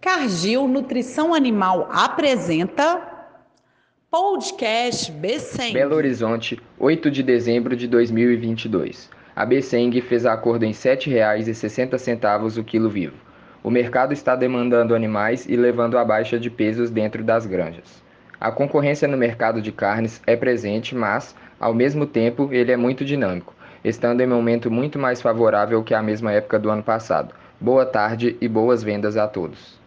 Cargil Nutrição Animal apresenta Podcast Besseng. Belo Horizonte, 8 de dezembro de 2022. A Besseng fez acordo em R$ 7,60 o quilo vivo. O mercado está demandando animais e levando a baixa de pesos dentro das granjas. A concorrência no mercado de carnes é presente, mas, ao mesmo tempo, ele é muito dinâmico, estando em um momento muito mais favorável que a mesma época do ano passado. Boa tarde e boas vendas a todos.